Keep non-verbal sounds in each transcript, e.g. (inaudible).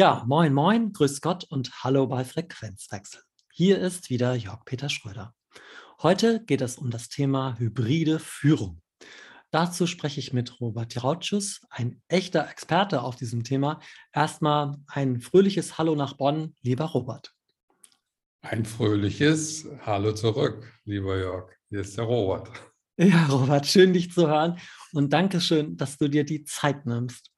Ja, moin, moin, grüß Gott und hallo bei Frequenzwechsel. Hier ist wieder Jörg Peter Schröder. Heute geht es um das Thema hybride Führung. Dazu spreche ich mit Robert Rautschus, ein echter Experte auf diesem Thema. Erstmal ein fröhliches Hallo nach Bonn, lieber Robert. Ein fröhliches Hallo zurück, lieber Jörg. Hier ist der Robert. Ja, Robert, schön dich zu hören und danke schön, dass du dir die Zeit nimmst.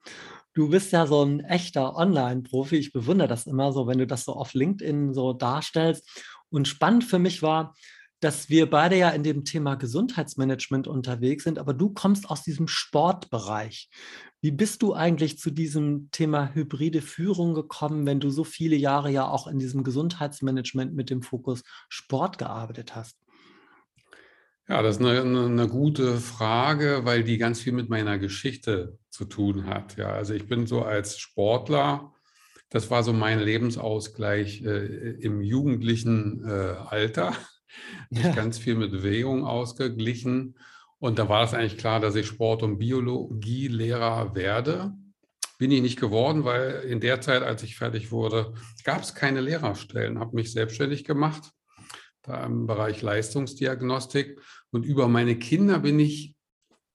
Du bist ja so ein echter Online-Profi. Ich bewundere das immer so, wenn du das so auf LinkedIn so darstellst. Und spannend für mich war, dass wir beide ja in dem Thema Gesundheitsmanagement unterwegs sind, aber du kommst aus diesem Sportbereich. Wie bist du eigentlich zu diesem Thema hybride Führung gekommen, wenn du so viele Jahre ja auch in diesem Gesundheitsmanagement mit dem Fokus Sport gearbeitet hast? Ja, das ist eine, eine, gute Frage, weil die ganz viel mit meiner Geschichte zu tun hat. Ja, also ich bin so als Sportler, das war so mein Lebensausgleich äh, im jugendlichen äh, Alter. Ja. ganz viel mit Bewegung ausgeglichen. Und da war es eigentlich klar, dass ich Sport- und Biologielehrer werde. Bin ich nicht geworden, weil in der Zeit, als ich fertig wurde, gab es keine Lehrerstellen. Habe mich selbstständig gemacht da im Bereich Leistungsdiagnostik. Und über meine Kinder bin ich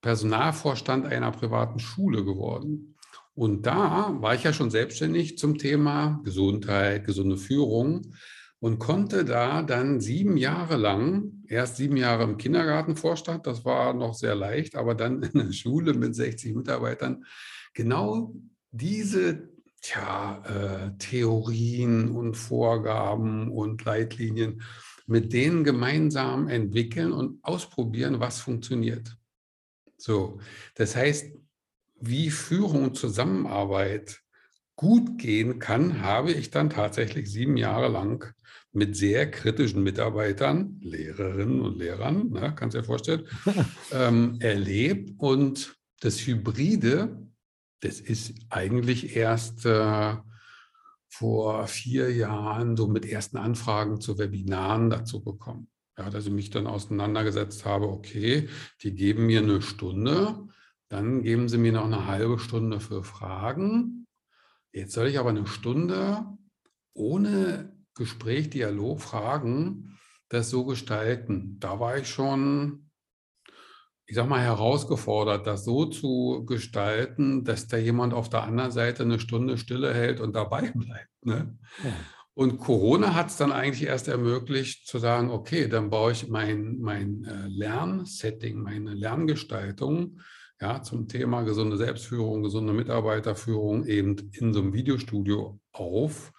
Personalvorstand einer privaten Schule geworden. Und da war ich ja schon selbstständig zum Thema Gesundheit, gesunde Führung und konnte da dann sieben Jahre lang, erst sieben Jahre im Kindergartenvorstand, das war noch sehr leicht, aber dann in der Schule mit 60 Mitarbeitern, genau diese tja, äh, Theorien und Vorgaben und Leitlinien mit denen gemeinsam entwickeln und ausprobieren, was funktioniert. So, das heißt, wie Führung und Zusammenarbeit gut gehen kann, habe ich dann tatsächlich sieben Jahre lang mit sehr kritischen Mitarbeitern, Lehrerinnen und Lehrern, ne, kannst du dir vorstellen, (laughs) ähm, erlebt. Und das Hybride, das ist eigentlich erst äh, vor vier Jahren so mit ersten Anfragen zu Webinaren dazu gekommen. Ja, dass ich mich dann auseinandergesetzt habe, okay, die geben mir eine Stunde, dann geben sie mir noch eine halbe Stunde für Fragen. Jetzt soll ich aber eine Stunde ohne Gespräch, Dialog, Fragen das so gestalten. Da war ich schon ich sag mal, herausgefordert, das so zu gestalten, dass da jemand auf der anderen Seite eine Stunde Stille hält und dabei (laughs) bleibt. Ne? Ja. Und Corona hat es dann eigentlich erst ermöglicht zu sagen, okay, dann baue ich mein, mein äh, Lernsetting, meine Lerngestaltung ja, zum Thema gesunde Selbstführung, gesunde Mitarbeiterführung eben in so einem Videostudio auf.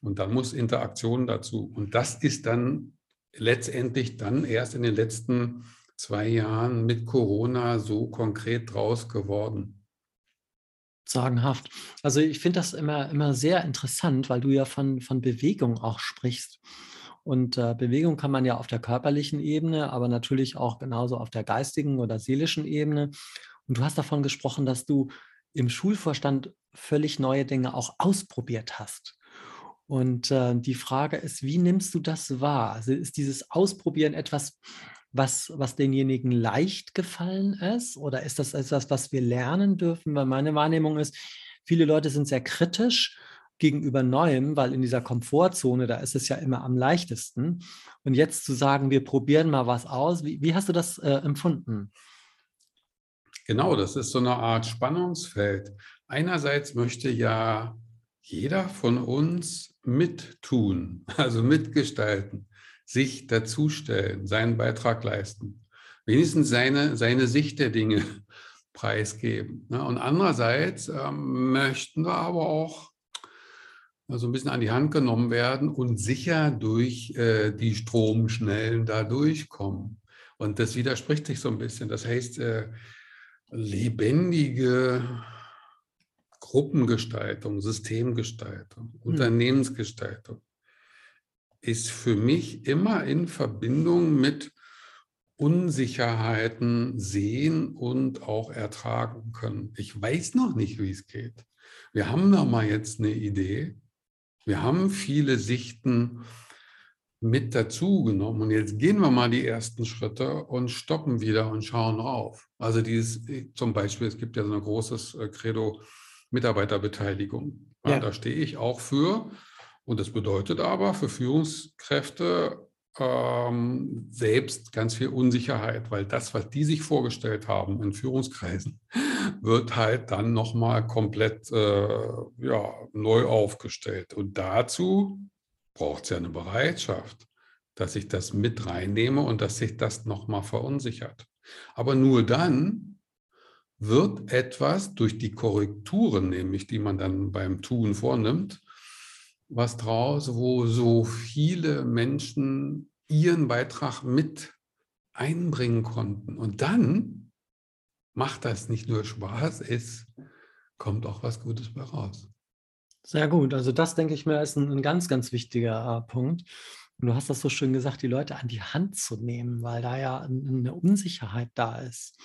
Und dann muss Interaktion dazu. Und das ist dann letztendlich dann erst in den letzten zwei Jahren mit Corona so konkret draus geworden? Sagenhaft. Also ich finde das immer, immer sehr interessant, weil du ja von, von Bewegung auch sprichst. Und äh, Bewegung kann man ja auf der körperlichen Ebene, aber natürlich auch genauso auf der geistigen oder seelischen Ebene. Und du hast davon gesprochen, dass du im Schulvorstand völlig neue Dinge auch ausprobiert hast. Und äh, die Frage ist, wie nimmst du das wahr? Also ist dieses Ausprobieren etwas, was, was denjenigen leicht gefallen ist? Oder ist das etwas, was wir lernen dürfen? Weil meine Wahrnehmung ist, viele Leute sind sehr kritisch gegenüber Neuem, weil in dieser Komfortzone, da ist es ja immer am leichtesten. Und jetzt zu sagen, wir probieren mal was aus, wie, wie hast du das äh, empfunden? Genau, das ist so eine Art Spannungsfeld. Einerseits möchte ja jeder von uns mittun, also mitgestalten sich dazustellen, seinen Beitrag leisten, wenigstens seine, seine Sicht der Dinge (laughs) preisgeben. Ne? Und andererseits ähm, möchten wir aber auch so ein bisschen an die Hand genommen werden und sicher durch äh, die Stromschnellen da durchkommen. Und das widerspricht sich so ein bisschen. Das heißt, äh, lebendige Gruppengestaltung, Systemgestaltung, hm. Unternehmensgestaltung ist für mich immer in Verbindung mit Unsicherheiten sehen und auch ertragen können. Ich weiß noch nicht, wie es geht. Wir haben da mal jetzt eine Idee. Wir haben viele Sichten mit dazu genommen. Und jetzt gehen wir mal die ersten Schritte und stoppen wieder und schauen rauf. Also dieses, zum Beispiel, es gibt ja so ein großes äh, Credo Mitarbeiterbeteiligung. Ja. Da stehe ich auch für. Und das bedeutet aber für Führungskräfte ähm, selbst ganz viel Unsicherheit, weil das, was die sich vorgestellt haben in Führungskreisen, (laughs) wird halt dann nochmal komplett äh, ja, neu aufgestellt. Und dazu braucht es ja eine Bereitschaft, dass ich das mit reinnehme und dass sich das nochmal verunsichert. Aber nur dann wird etwas durch die Korrekturen, nämlich die man dann beim Tun vornimmt, was draus, wo so viele Menschen ihren Beitrag mit einbringen konnten. Und dann macht das nicht nur Spaß, es kommt auch was Gutes bei raus. Sehr gut. Also das, denke ich mir, ist ein, ein ganz, ganz wichtiger äh, Punkt. Und du hast das so schön gesagt, die Leute an die Hand zu nehmen, weil da ja eine Unsicherheit da ist.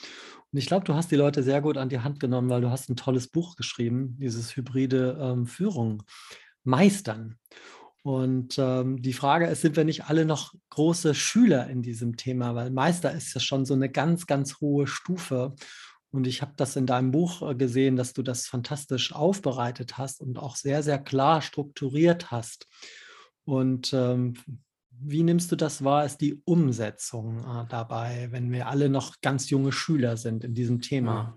Und ich glaube, du hast die Leute sehr gut an die Hand genommen, weil du hast ein tolles Buch geschrieben, dieses hybride ähm, Führung meistern. Und ähm, die Frage ist, sind wir nicht alle noch große Schüler in diesem Thema? Weil Meister ist ja schon so eine ganz, ganz hohe Stufe. Und ich habe das in deinem Buch äh, gesehen, dass du das fantastisch aufbereitet hast und auch sehr, sehr klar strukturiert hast. Und ähm, wie nimmst du das wahr, ist die Umsetzung äh, dabei, wenn wir alle noch ganz junge Schüler sind in diesem Thema?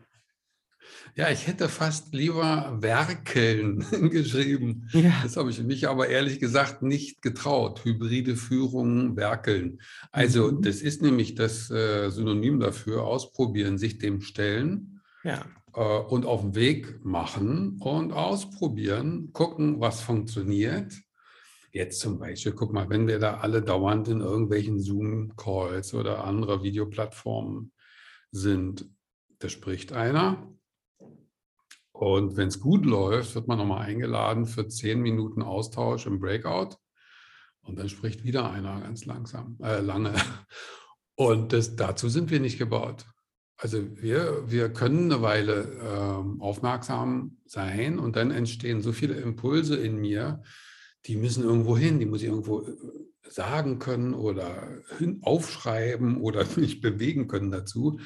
Ja, ich hätte fast lieber Werkeln (laughs) geschrieben. Ja. Das habe ich mich aber ehrlich gesagt nicht getraut. Hybride Führung, Werkeln. Also mhm. das ist nämlich das äh, Synonym dafür, ausprobieren, sich dem stellen. Ja. Äh, und auf den Weg machen und ausprobieren, gucken, was funktioniert. Jetzt zum Beispiel, guck mal, wenn wir da alle dauernd in irgendwelchen Zoom-Calls oder andere Videoplattformen sind, da spricht einer, und wenn es gut läuft, wird man nochmal eingeladen für zehn Minuten Austausch im Breakout. Und dann spricht wieder einer ganz langsam, äh, lange. (laughs) Und das, dazu sind wir nicht gebaut. Also wir, wir können eine Weile äh, aufmerksam sein und dann entstehen so viele Impulse in mir, die müssen irgendwo hin, die muss ich irgendwo äh, sagen können oder aufschreiben oder (laughs) mich bewegen können dazu.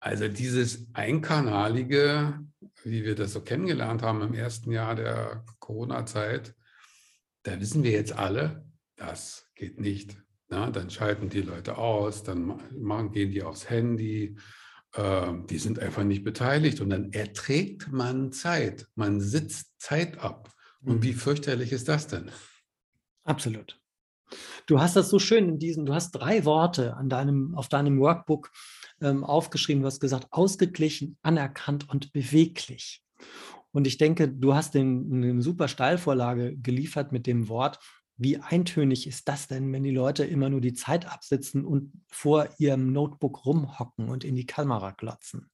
Also dieses einkanalige, wie wir das so kennengelernt haben im ersten Jahr der Corona-Zeit, da wissen wir jetzt alle, das geht nicht. Na, dann schalten die Leute aus, dann machen, gehen die aufs Handy, äh, die sind einfach nicht beteiligt und dann erträgt man Zeit, man sitzt Zeit ab. Und wie mhm. fürchterlich ist das denn? Absolut. Du hast das so schön in diesen, du hast drei Worte an deinem, auf deinem Workbook ähm, aufgeschrieben. Du hast gesagt, ausgeglichen, anerkannt und beweglich. Und ich denke, du hast den, eine super Steilvorlage geliefert mit dem Wort. Wie eintönig ist das denn, wenn die Leute immer nur die Zeit absitzen und vor ihrem Notebook rumhocken und in die Kamera glotzen?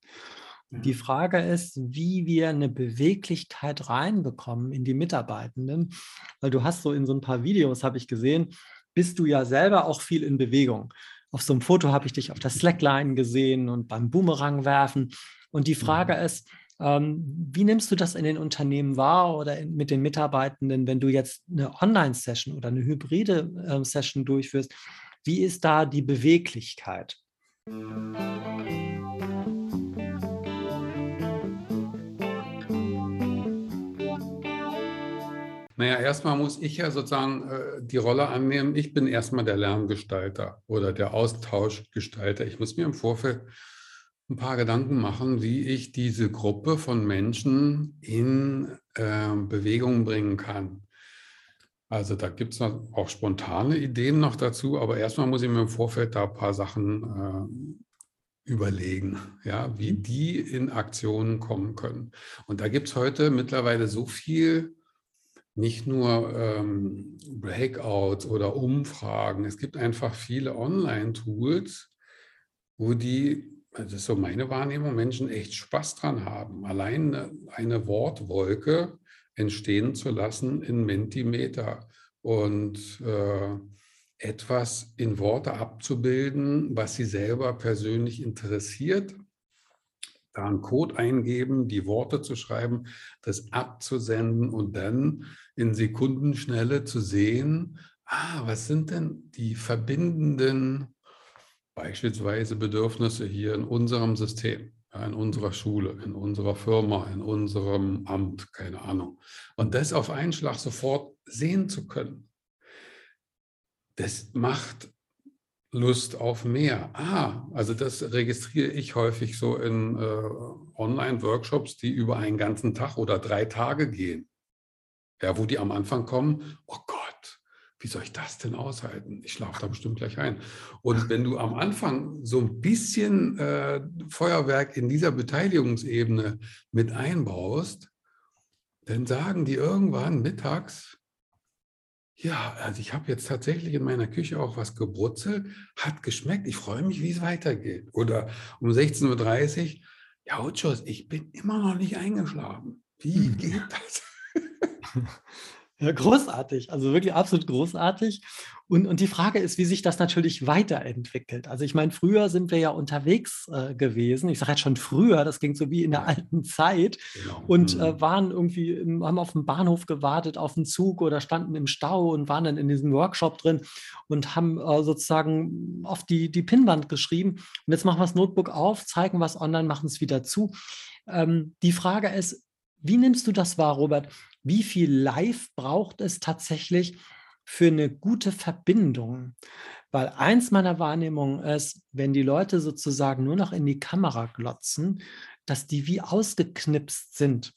Die Frage ist, wie wir eine Beweglichkeit reinbekommen in die Mitarbeitenden, weil du hast so in so ein paar Videos, habe ich gesehen, bist du ja selber auch viel in Bewegung auf so einem Foto habe ich dich auf der Slackline gesehen und beim Boomerang werfen. Und die Frage mhm. ist, ähm, wie nimmst du das in den Unternehmen wahr oder in, mit den Mitarbeitenden, wenn du jetzt eine Online-Session oder eine hybride äh, Session durchführst? Wie ist da die Beweglichkeit? Naja, erstmal muss ich ja sozusagen äh, die Rolle annehmen. Ich bin erstmal der Lerngestalter oder der Austauschgestalter. Ich muss mir im Vorfeld ein paar Gedanken machen, wie ich diese Gruppe von Menschen in äh, Bewegung bringen kann. Also da gibt es auch spontane Ideen noch dazu, aber erstmal muss ich mir im Vorfeld da ein paar Sachen äh, überlegen, ja, wie die in Aktionen kommen können. Und da gibt es heute mittlerweile so viel nicht nur ähm, Breakouts oder Umfragen. Es gibt einfach viele Online-Tools, wo die das ist so meine Wahrnehmung, Menschen echt Spaß dran haben, allein eine Wortwolke entstehen zu lassen in Mentimeter und äh, etwas in Worte abzubilden, was sie selber persönlich interessiert, da einen Code eingeben, die Worte zu schreiben, das abzusenden und dann in Sekundenschnelle zu sehen, ah, was sind denn die verbindenden beispielsweise Bedürfnisse hier in unserem System, in unserer Schule, in unserer Firma, in unserem Amt, keine Ahnung. Und das auf einen Schlag sofort sehen zu können, das macht Lust auf mehr. Ah, also das registriere ich häufig so in äh, Online-Workshops, die über einen ganzen Tag oder drei Tage gehen. Ja, wo die am Anfang kommen, oh Gott, wie soll ich das denn aushalten? Ich schlafe da bestimmt gleich ein. Und wenn du am Anfang so ein bisschen äh, Feuerwerk in dieser Beteiligungsebene mit einbaust, dann sagen die irgendwann mittags, ja, also ich habe jetzt tatsächlich in meiner Küche auch was gebrutzelt, hat geschmeckt, ich freue mich, wie es weitergeht. Oder um 16.30 Uhr, ja, Uchos, ich bin immer noch nicht eingeschlafen. Wie hm. geht das? (laughs) Ja, großartig, also wirklich absolut großartig. Und, und die Frage ist, wie sich das natürlich weiterentwickelt. Also ich meine, früher sind wir ja unterwegs äh, gewesen. Ich sage jetzt schon früher, das ging so wie in der alten Zeit. Genau. Und äh, mhm. waren irgendwie, im, haben auf dem Bahnhof gewartet, auf den Zug oder standen im Stau und waren dann in diesem Workshop drin und haben äh, sozusagen auf die, die Pinnwand geschrieben. Und jetzt machen wir das Notebook auf, zeigen was online, machen es wieder zu. Ähm, die Frage ist, wie nimmst du das wahr, Robert? Wie viel Live braucht es tatsächlich für eine gute Verbindung? Weil eins meiner Wahrnehmungen ist, wenn die Leute sozusagen nur noch in die Kamera glotzen, dass die wie ausgeknipst sind,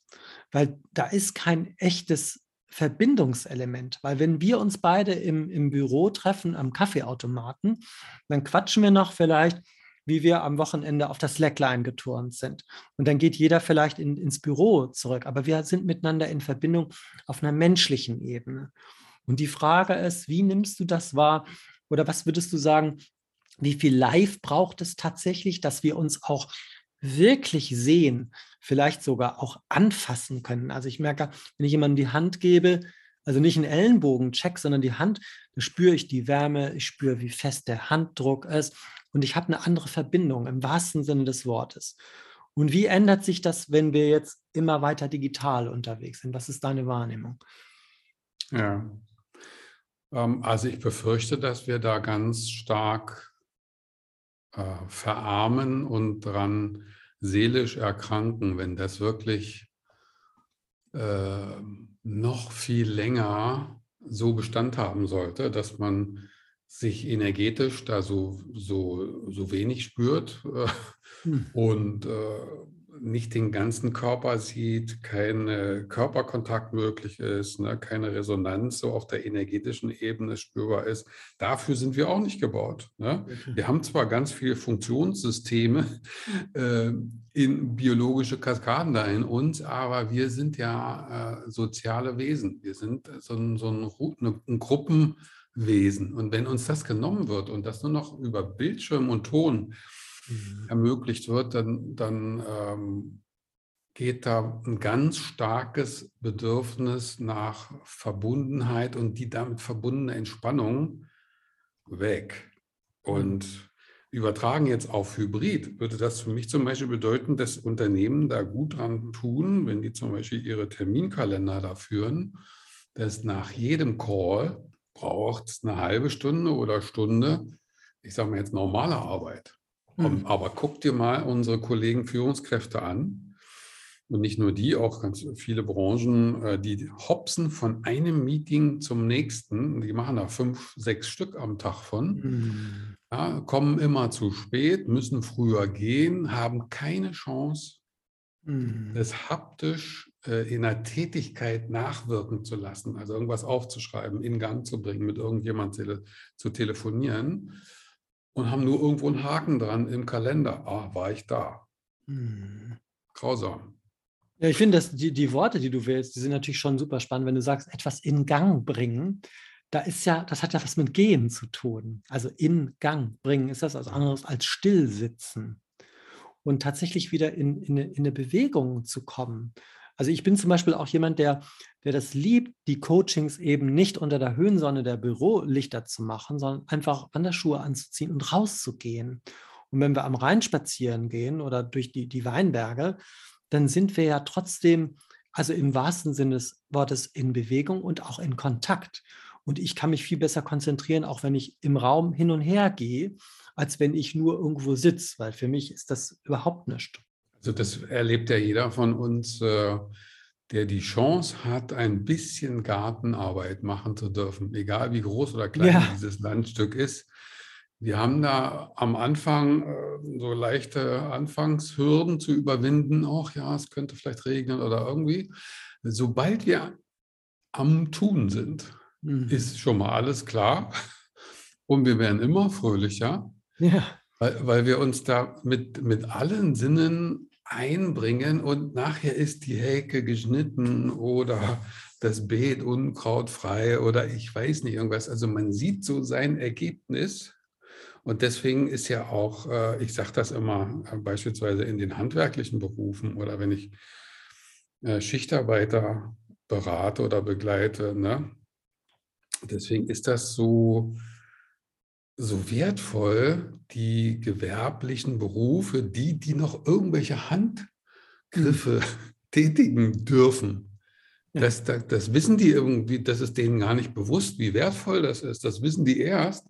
weil da ist kein echtes Verbindungselement. Weil wenn wir uns beide im, im Büro treffen am Kaffeeautomaten, dann quatschen wir noch vielleicht wie wir am Wochenende auf das Slackline geturnt sind. Und dann geht jeder vielleicht in, ins Büro zurück, aber wir sind miteinander in Verbindung auf einer menschlichen Ebene. Und die Frage ist, wie nimmst du das wahr? Oder was würdest du sagen, wie viel Live braucht es tatsächlich, dass wir uns auch wirklich sehen, vielleicht sogar auch anfassen können? Also ich merke, wenn ich jemandem die Hand gebe, also nicht einen Ellenbogen-Check, sondern die Hand, da spüre ich die Wärme, ich spüre, wie fest der Handdruck ist und ich habe eine andere Verbindung im wahrsten Sinne des Wortes. Und wie ändert sich das, wenn wir jetzt immer weiter digital unterwegs sind? Was ist deine Wahrnehmung? Ja, ähm, also ich befürchte, dass wir da ganz stark äh, verarmen und dran seelisch erkranken, wenn das wirklich äh, noch viel länger so Bestand haben sollte, dass man sich energetisch da so, so, so wenig spürt äh, hm. und äh, nicht den ganzen Körper sieht, kein Körperkontakt möglich ist, ne, keine Resonanz so auf der energetischen Ebene spürbar ist. Dafür sind wir auch nicht gebaut. Ne? Wir haben zwar ganz viele Funktionssysteme äh, in biologische Kaskaden da in uns, aber wir sind ja äh, soziale Wesen. Wir sind so ein, so ein, ein Gruppen- Wesen. Und wenn uns das genommen wird und das nur noch über Bildschirm und Ton mhm. ermöglicht wird, dann, dann ähm, geht da ein ganz starkes Bedürfnis nach Verbundenheit und die damit verbundene Entspannung weg. Und mhm. übertragen jetzt auf Hybrid, würde das für mich zum Beispiel bedeuten, dass Unternehmen da gut dran tun, wenn die zum Beispiel ihre Terminkalender da führen, dass nach jedem Call braucht es eine halbe Stunde oder Stunde, ich sage mal jetzt normale Arbeit. Mhm. Aber guck dir mal unsere Kollegen Führungskräfte an. Und nicht nur die, auch ganz viele Branchen, äh, die hopsen von einem Meeting zum nächsten. Die machen da fünf, sechs Stück am Tag von. Mhm. Ja, kommen immer zu spät, müssen früher gehen, haben keine Chance, mhm. das haptisch in einer Tätigkeit nachwirken zu lassen, also irgendwas aufzuschreiben, in Gang zu bringen, mit irgendjemand tele zu telefonieren und haben nur irgendwo einen Haken dran im Kalender. Ah, war ich da. Hm. Grausam. Ja, ich finde, die, die Worte, die du wählst, die sind natürlich schon super spannend, wenn du sagst, etwas in Gang bringen. Da ist ja, das hat ja was mit Gehen zu tun. Also in Gang bringen ist das was anderes als Stillsitzen. und tatsächlich wieder in, in, in eine Bewegung zu kommen. Also ich bin zum Beispiel auch jemand, der, der das liebt, die Coachings eben nicht unter der Höhensonne der Bürolichter zu machen, sondern einfach Wanderschuhe anzuziehen und rauszugehen. Und wenn wir am Rhein spazieren gehen oder durch die, die Weinberge, dann sind wir ja trotzdem, also im wahrsten Sinne des Wortes, in Bewegung und auch in Kontakt. Und ich kann mich viel besser konzentrieren, auch wenn ich im Raum hin und her gehe, als wenn ich nur irgendwo sitze, weil für mich ist das überhaupt nichts. Also das erlebt ja jeder von uns, äh, der die Chance hat, ein bisschen Gartenarbeit machen zu dürfen, egal wie groß oder klein ja. dieses Landstück ist. Wir haben da am Anfang äh, so leichte Anfangshürden zu überwinden. Auch ja, es könnte vielleicht regnen oder irgendwie. Sobald wir am Tun sind, mhm. ist schon mal alles klar. Und wir werden immer fröhlicher, ja. Weil, weil wir uns da mit, mit allen Sinnen einbringen und nachher ist die Hecke geschnitten oder das Beet unkrautfrei oder ich weiß nicht irgendwas. Also man sieht so sein Ergebnis. Und deswegen ist ja auch, äh, ich sage das immer äh, beispielsweise in den handwerklichen Berufen oder wenn ich äh, Schichtarbeiter berate oder begleite, ne? deswegen ist das so, so wertvoll, die gewerblichen Berufe, die, die noch irgendwelche Handgriffe mhm. (laughs) tätigen dürfen. Ja. Das, das, das, wissen die irgendwie, das ist denen gar nicht bewusst, wie wertvoll das ist. Das wissen die erst,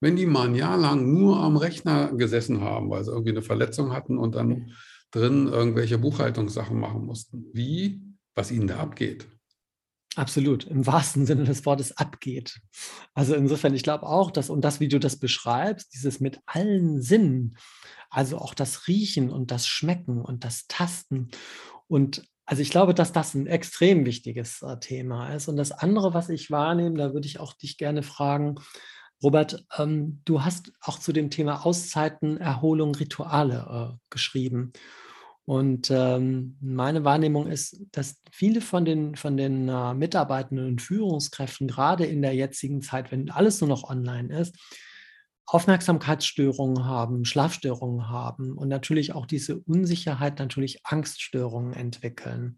wenn die mal ein Jahr lang nur am Rechner gesessen haben, weil sie irgendwie eine Verletzung hatten und dann drin irgendwelche Buchhaltungssachen machen mussten. Wie, was ihnen da abgeht. Absolut, im wahrsten Sinne des Wortes abgeht. Also insofern, ich glaube auch, dass, und das, wie du das beschreibst, dieses mit allen Sinnen, also auch das Riechen und das Schmecken und das Tasten. Und also ich glaube, dass das ein extrem wichtiges äh, Thema ist. Und das andere, was ich wahrnehme, da würde ich auch dich gerne fragen, Robert, ähm, du hast auch zu dem Thema Auszeiten, Erholung, Rituale äh, geschrieben. Und ähm, meine Wahrnehmung ist, dass viele von den, von den äh, Mitarbeitenden und Führungskräften, gerade in der jetzigen Zeit, wenn alles nur noch online ist, Aufmerksamkeitsstörungen haben, Schlafstörungen haben und natürlich auch diese Unsicherheit, natürlich Angststörungen entwickeln.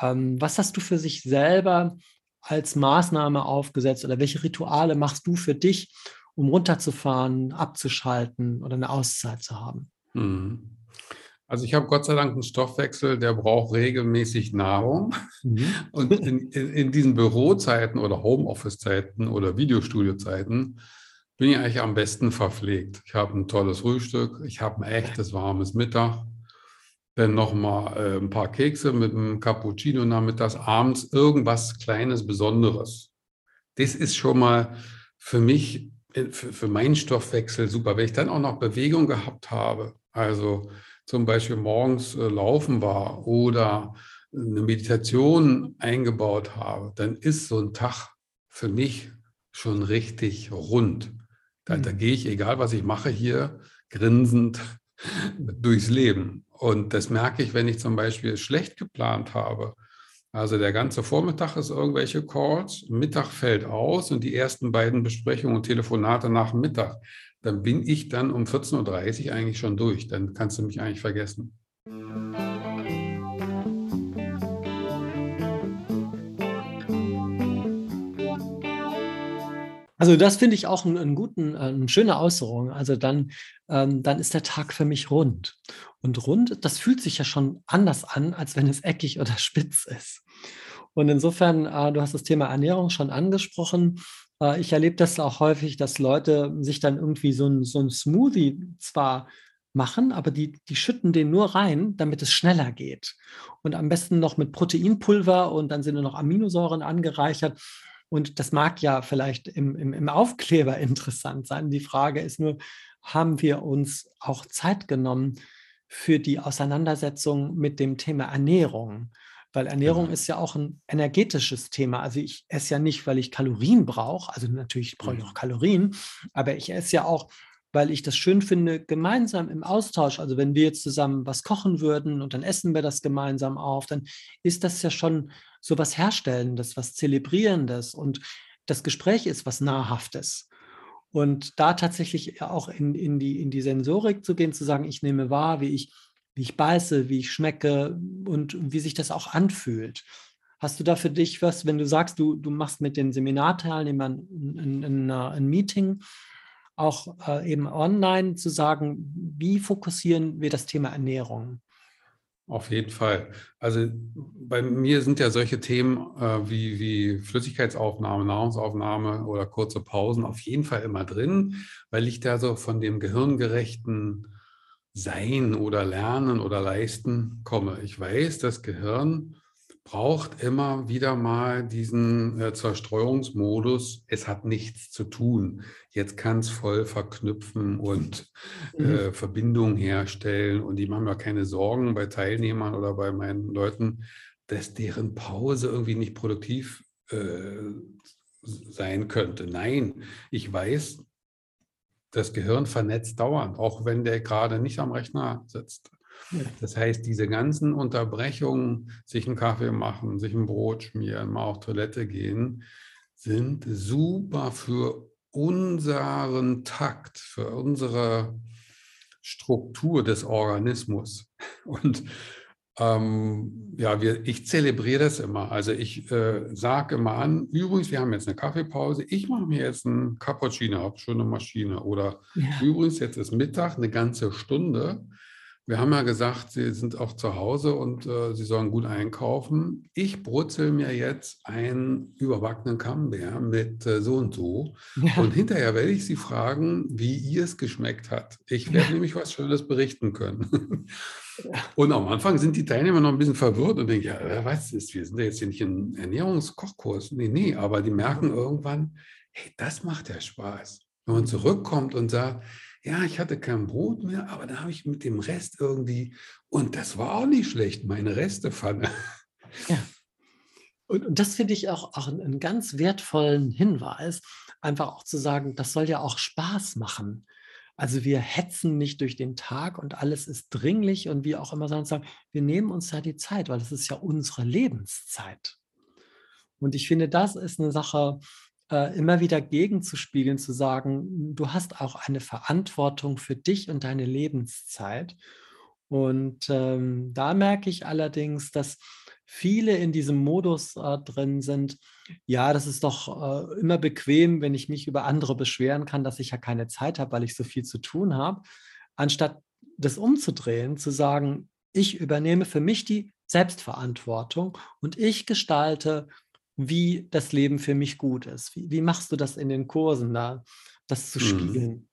Ähm, was hast du für sich selber als Maßnahme aufgesetzt oder welche Rituale machst du für dich, um runterzufahren, abzuschalten oder eine Auszeit zu haben? Mhm. Also ich habe Gott sei Dank einen Stoffwechsel, der braucht regelmäßig Nahrung. Mhm. (laughs) Und in, in, diesen Bürozeiten oder Homeoffice-Zeiten oder Videostudiozeiten bin ich eigentlich am besten verpflegt. Ich habe ein tolles Frühstück, ich habe ein echtes warmes Mittag, dann nochmal äh, ein paar Kekse mit einem Cappuccino nachmittags, abends irgendwas Kleines, Besonderes. Das ist schon mal für mich, äh, für, für meinen Stoffwechsel super. Wenn ich dann auch noch Bewegung gehabt habe, also zum Beispiel morgens äh, laufen war oder eine Meditation eingebaut habe, dann ist so ein Tag für mich schon richtig rund. Da, da mhm. gehe ich, egal was ich mache hier, grinsend (laughs) durchs Leben. Und das merke ich, wenn ich zum Beispiel schlecht geplant habe. Also der ganze Vormittag ist irgendwelche Calls, Mittag fällt aus und die ersten beiden Besprechungen und Telefonate nach Mittag dann bin ich dann um 14.30 Uhr eigentlich schon durch. Dann kannst du mich eigentlich vergessen. Also das finde ich auch einen, einen guten, äh, eine schöne Äußerung. Also dann, ähm, dann ist der Tag für mich rund. Und rund, das fühlt sich ja schon anders an, als wenn es eckig oder (laughs) spitz ist. Und insofern, äh, du hast das Thema Ernährung schon angesprochen. Äh, ich erlebe das auch häufig, dass Leute sich dann irgendwie so ein, so ein Smoothie zwar machen, aber die, die schütten den nur rein, damit es schneller geht. Und am besten noch mit Proteinpulver und dann sind nur noch Aminosäuren angereichert. Und das mag ja vielleicht im, im, im Aufkleber (laughs) interessant sein. Die Frage ist nur, haben wir uns auch Zeit genommen für die Auseinandersetzung mit dem Thema Ernährung? Weil Ernährung genau. ist ja auch ein energetisches Thema. Also ich esse ja nicht, weil ich Kalorien brauche. Also natürlich brauche ich auch mhm. Kalorien, aber ich esse ja auch, weil ich das schön finde, gemeinsam im Austausch. Also wenn wir jetzt zusammen was kochen würden und dann essen wir das gemeinsam auf, dann ist das ja schon so was Herstellendes, was Zelebrierendes und das Gespräch ist was Nahrhaftes. Und da tatsächlich auch in, in, die, in die Sensorik zu gehen, zu sagen, ich nehme wahr, wie ich wie ich beiße, wie ich schmecke und wie sich das auch anfühlt. Hast du da für dich was, wenn du sagst, du, du machst mit den Seminarteilnehmern ein, Meeting, auch äh, eben online zu sagen, wie fokussieren wir das Thema Ernährung? Auf jeden Fall. Also bei mir sind ja solche Themen äh, wie, wie Flüssigkeitsaufnahme, Nahrungsaufnahme oder kurze Pausen auf jeden Fall immer drin, weil ich da so von dem gehirngerechten Sein oder Lernen oder Leisten komme. Ich weiß, das Gehirn braucht immer wieder mal diesen äh, Zerstreuungsmodus. Es hat nichts zu tun. Jetzt kann es voll verknüpfen und mhm. äh, Verbindungen herstellen. Und die machen mir keine Sorgen bei Teilnehmern oder bei meinen Leuten, dass deren Pause irgendwie nicht produktiv äh, sein könnte. Nein, ich weiß, das Gehirn vernetzt dauernd, auch wenn der gerade nicht am Rechner sitzt. Das heißt, diese ganzen Unterbrechungen, sich einen Kaffee machen, sich ein Brot schmieren, mal auf Toilette gehen, sind super für unseren Takt, für unsere Struktur des Organismus. Und ähm, ja, wir, ich zelebriere das immer. Also ich äh, sage immer an, übrigens, wir haben jetzt eine Kaffeepause, ich mache mir jetzt einen Cappuccino, habe schon eine Maschine. Oder ja. übrigens, jetzt ist Mittag, eine ganze Stunde. Wir haben ja gesagt, Sie sind auch zu Hause und äh, Sie sollen gut einkaufen. Ich brutzel mir jetzt einen überbackenen Camembert mit äh, so und so. Ja. Und hinterher werde ich Sie fragen, wie ihr es geschmeckt hat. Ich werde ja. nämlich was Schönes berichten können. (laughs) Und am Anfang sind die Teilnehmer noch ein bisschen verwirrt und denken, ja, wer weiß das, wir sind ja jetzt hier nicht in Ernährungskochkurs. Nee, nee, aber die merken irgendwann, hey, das macht ja Spaß. Wenn man zurückkommt und sagt, ja, ich hatte kein Brot mehr, aber da habe ich mit dem Rest irgendwie, und das war auch nicht schlecht, meine Restepfanne. Ja. Und, und das finde ich auch, auch einen ganz wertvollen Hinweis, einfach auch zu sagen, das soll ja auch Spaß machen. Also wir hetzen nicht durch den Tag und alles ist dringlich und wie auch immer sagen, wir nehmen uns da die Zeit, weil das ist ja unsere Lebenszeit. Und ich finde, das ist eine Sache, äh, immer wieder gegenzuspiegeln, zu sagen, du hast auch eine Verantwortung für dich und deine Lebenszeit. Und ähm, da merke ich allerdings, dass viele in diesem Modus äh, drin sind, ja, das ist doch äh, immer bequem, wenn ich mich über andere beschweren kann, dass ich ja keine Zeit habe, weil ich so viel zu tun habe, anstatt das umzudrehen, zu sagen, ich übernehme für mich die Selbstverantwortung und ich gestalte wie das Leben für mich gut ist. Wie, wie machst du das in den Kursen da, das zu mhm. spiegeln?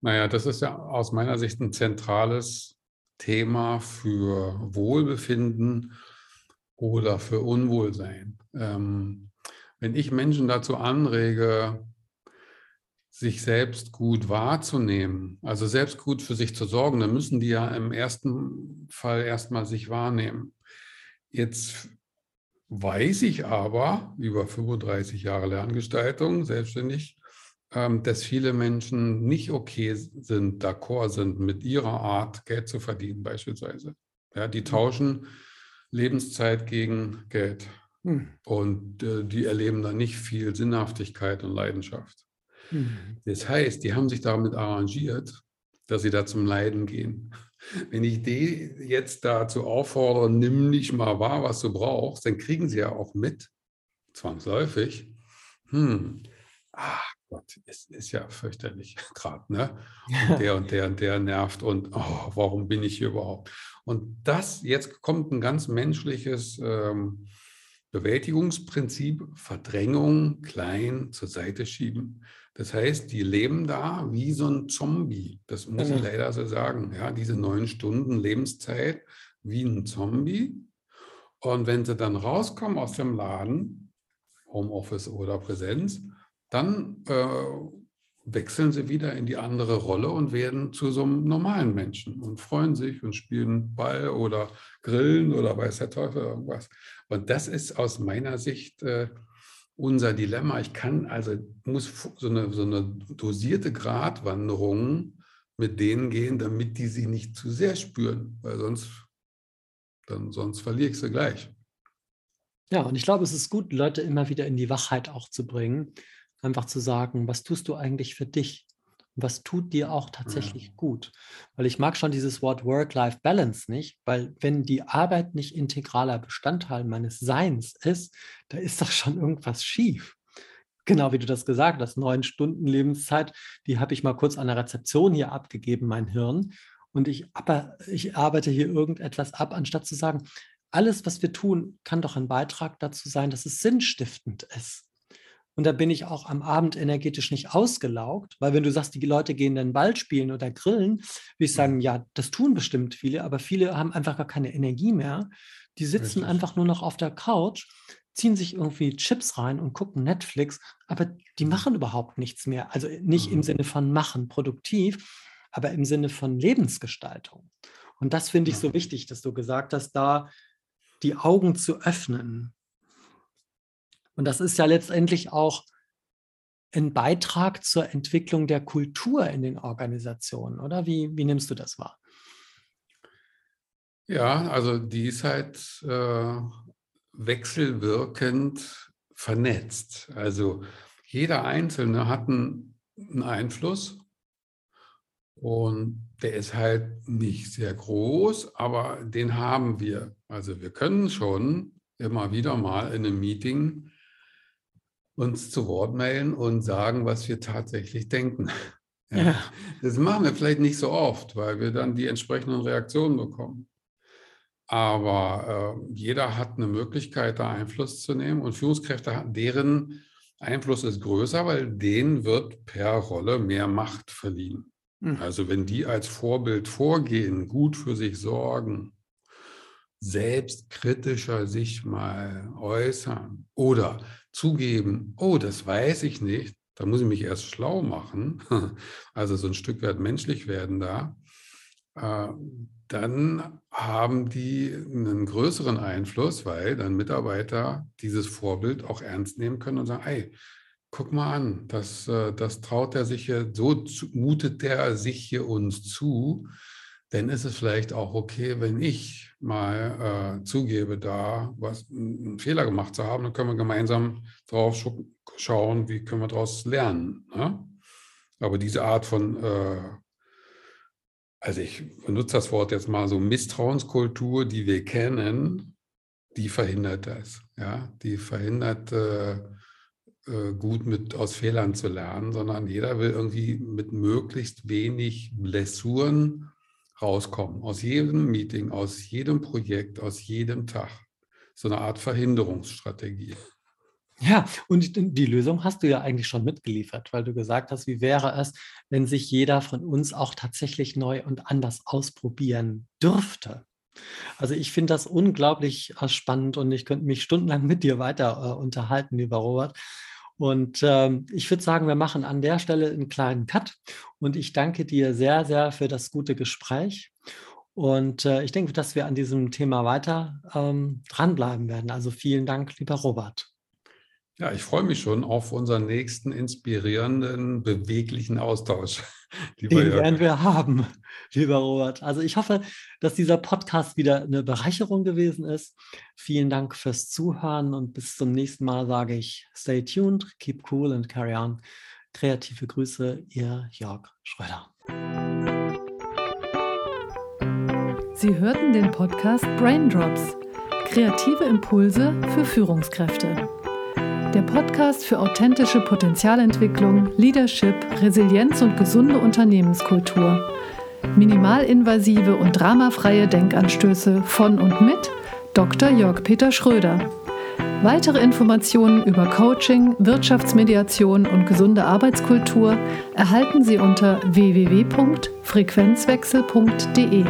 Naja, das ist ja aus meiner Sicht ein zentrales Thema für Wohlbefinden oder für Unwohlsein. Ähm, wenn ich Menschen dazu anrege, sich selbst gut wahrzunehmen, also selbst gut für sich zu sorgen, dann müssen die ja im ersten Fall erstmal sich wahrnehmen. Jetzt weiß ich aber über 35 Jahre Lerngestaltung selbstständig, dass viele Menschen nicht okay sind, d'accord sind mit ihrer Art, Geld zu verdienen beispielsweise. Ja, die hm. tauschen Lebenszeit gegen Geld. Hm. Und äh, die erleben da nicht viel Sinnhaftigkeit und Leidenschaft. Hm. Das heißt, die haben sich damit arrangiert, dass sie da zum Leiden gehen. Wenn ich die jetzt dazu auffordere, nimm nicht mal wahr, was du brauchst, dann kriegen sie ja auch mit, zwangsläufig, hm, ach Gott, es ist ja fürchterlich (laughs) gerade, ne? Und der und der und der nervt und oh, warum bin ich hier überhaupt? Und das, jetzt kommt ein ganz menschliches ähm, Bewältigungsprinzip, Verdrängung klein zur Seite schieben. Das heißt, die leben da wie so ein Zombie. Das muss ich leider so sagen. Ja, diese neun Stunden Lebenszeit wie ein Zombie. Und wenn sie dann rauskommen aus dem Laden, Homeoffice oder Präsenz, dann äh, wechseln sie wieder in die andere Rolle und werden zu so einem normalen Menschen und freuen sich und spielen Ball oder grillen oder weiß der Teufel irgendwas. Und das ist aus meiner Sicht äh, unser Dilemma. Ich kann also, muss so eine, so eine dosierte Gratwanderung mit denen gehen, damit die sie nicht zu sehr spüren, weil sonst, dann, sonst verliere ich sie gleich. Ja, und ich glaube, es ist gut, Leute immer wieder in die Wachheit auch zu bringen. Einfach zu sagen, was tust du eigentlich für dich? Was tut dir auch tatsächlich ja. gut? Weil ich mag schon dieses Wort Work-Life-Balance nicht, weil wenn die Arbeit nicht integraler Bestandteil meines Seins ist, da ist doch schon irgendwas schief. Genau wie du das gesagt hast, neun Stunden Lebenszeit, die habe ich mal kurz an der Rezeption hier abgegeben, mein Hirn. Und ich, aber ich arbeite hier irgendetwas ab, anstatt zu sagen, alles, was wir tun, kann doch ein Beitrag dazu sein, dass es sinnstiftend ist. Und da bin ich auch am Abend energetisch nicht ausgelaugt, weil wenn du sagst, die Leute gehen dann Ball spielen oder grillen, würde ich sagen, ja, das tun bestimmt viele, aber viele haben einfach gar keine Energie mehr. Die sitzen Richtig. einfach nur noch auf der Couch, ziehen sich irgendwie Chips rein und gucken Netflix, aber die mhm. machen überhaupt nichts mehr. Also nicht mhm. im Sinne von machen, produktiv, aber im Sinne von Lebensgestaltung. Und das finde ich so wichtig, dass du gesagt hast, da die Augen zu öffnen. Und das ist ja letztendlich auch ein Beitrag zur Entwicklung der Kultur in den Organisationen, oder? Wie, wie nimmst du das wahr? Ja, also die ist halt äh, wechselwirkend vernetzt. Also jeder Einzelne hat einen, einen Einfluss und der ist halt nicht sehr groß, aber den haben wir. Also wir können schon immer wieder mal in einem Meeting uns zu Wort melden und sagen, was wir tatsächlich denken. (laughs) Ja. Das machen wir vielleicht nicht so oft, weil wir dann die entsprechenden Reaktionen bekommen. Aber äh, jeder hat eine Möglichkeit, da Einfluss zu nehmen und Führungskräfte, deren Einfluss ist größer, weil denen wird per Rolle mehr Macht verliehen. Mhm. Also wenn die als Vorbild vorgehen, gut für sich sorgen, selbstkritischer sich mal äußern oder zugeben, oh, das weiß ich nicht, da muss ich mich erst schlau machen, (laughs) also so ein Stück weit menschlich werden da, äh, dann haben die einen größeren Einfluss, weil dann Mitarbeiter dieses Vorbild auch ernst nehmen können und sagen, hey, guck mal an, das, äh, das traut er sich hier, so mutet der sich hier uns zu, dann ist es vielleicht auch okay, wenn ich mal äh, zugebe, da was einen Fehler gemacht zu haben, dann können wir gemeinsam drauf schauen, wie können wir daraus lernen. Ne? Aber diese Art von, äh, also ich benutze das Wort jetzt mal so Misstrauenskultur, die wir kennen, die verhindert das. Ja, die verhindert äh, äh gut mit aus Fehlern zu lernen, sondern jeder will irgendwie mit möglichst wenig Blessuren rauskommen. Aus jedem Meeting, aus jedem Projekt, aus jedem Tag. So eine Art Verhinderungsstrategie. Ja, und die Lösung hast du ja eigentlich schon mitgeliefert, weil du gesagt hast, wie wäre es, wenn sich jeder von uns auch tatsächlich neu und anders ausprobieren dürfte. Also ich finde das unglaublich äh, spannend und ich könnte mich stundenlang mit dir weiter äh, unterhalten, lieber Robert. Und ähm, ich würde sagen, wir machen an der Stelle einen kleinen Cut. Und ich danke dir sehr, sehr für das gute Gespräch. Und äh, ich denke, dass wir an diesem Thema weiter ähm, dranbleiben werden. Also vielen Dank, lieber Robert. Ja, ich freue mich schon auf unseren nächsten inspirierenden, beweglichen Austausch. (laughs) Den werden wir haben, (laughs) lieber Robert. Also ich hoffe, dass dieser Podcast wieder eine Bereicherung gewesen ist. Vielen Dank fürs Zuhören und bis zum nächsten Mal sage ich, stay tuned, keep cool and carry on. Kreative Grüße, Ihr Jörg Schröder. Sie hörten den Podcast Braindrops. Kreative Impulse für Führungskräfte. Der Podcast für authentische Potenzialentwicklung, Leadership, Resilienz und gesunde Unternehmenskultur. Minimalinvasive und dramafreie Denkanstöße von und mit Dr. Jörg-Peter Schröder. Weitere Informationen über Coaching, Wirtschaftsmediation und gesunde Arbeitskultur erhalten Sie unter www.frequenzwechsel.de.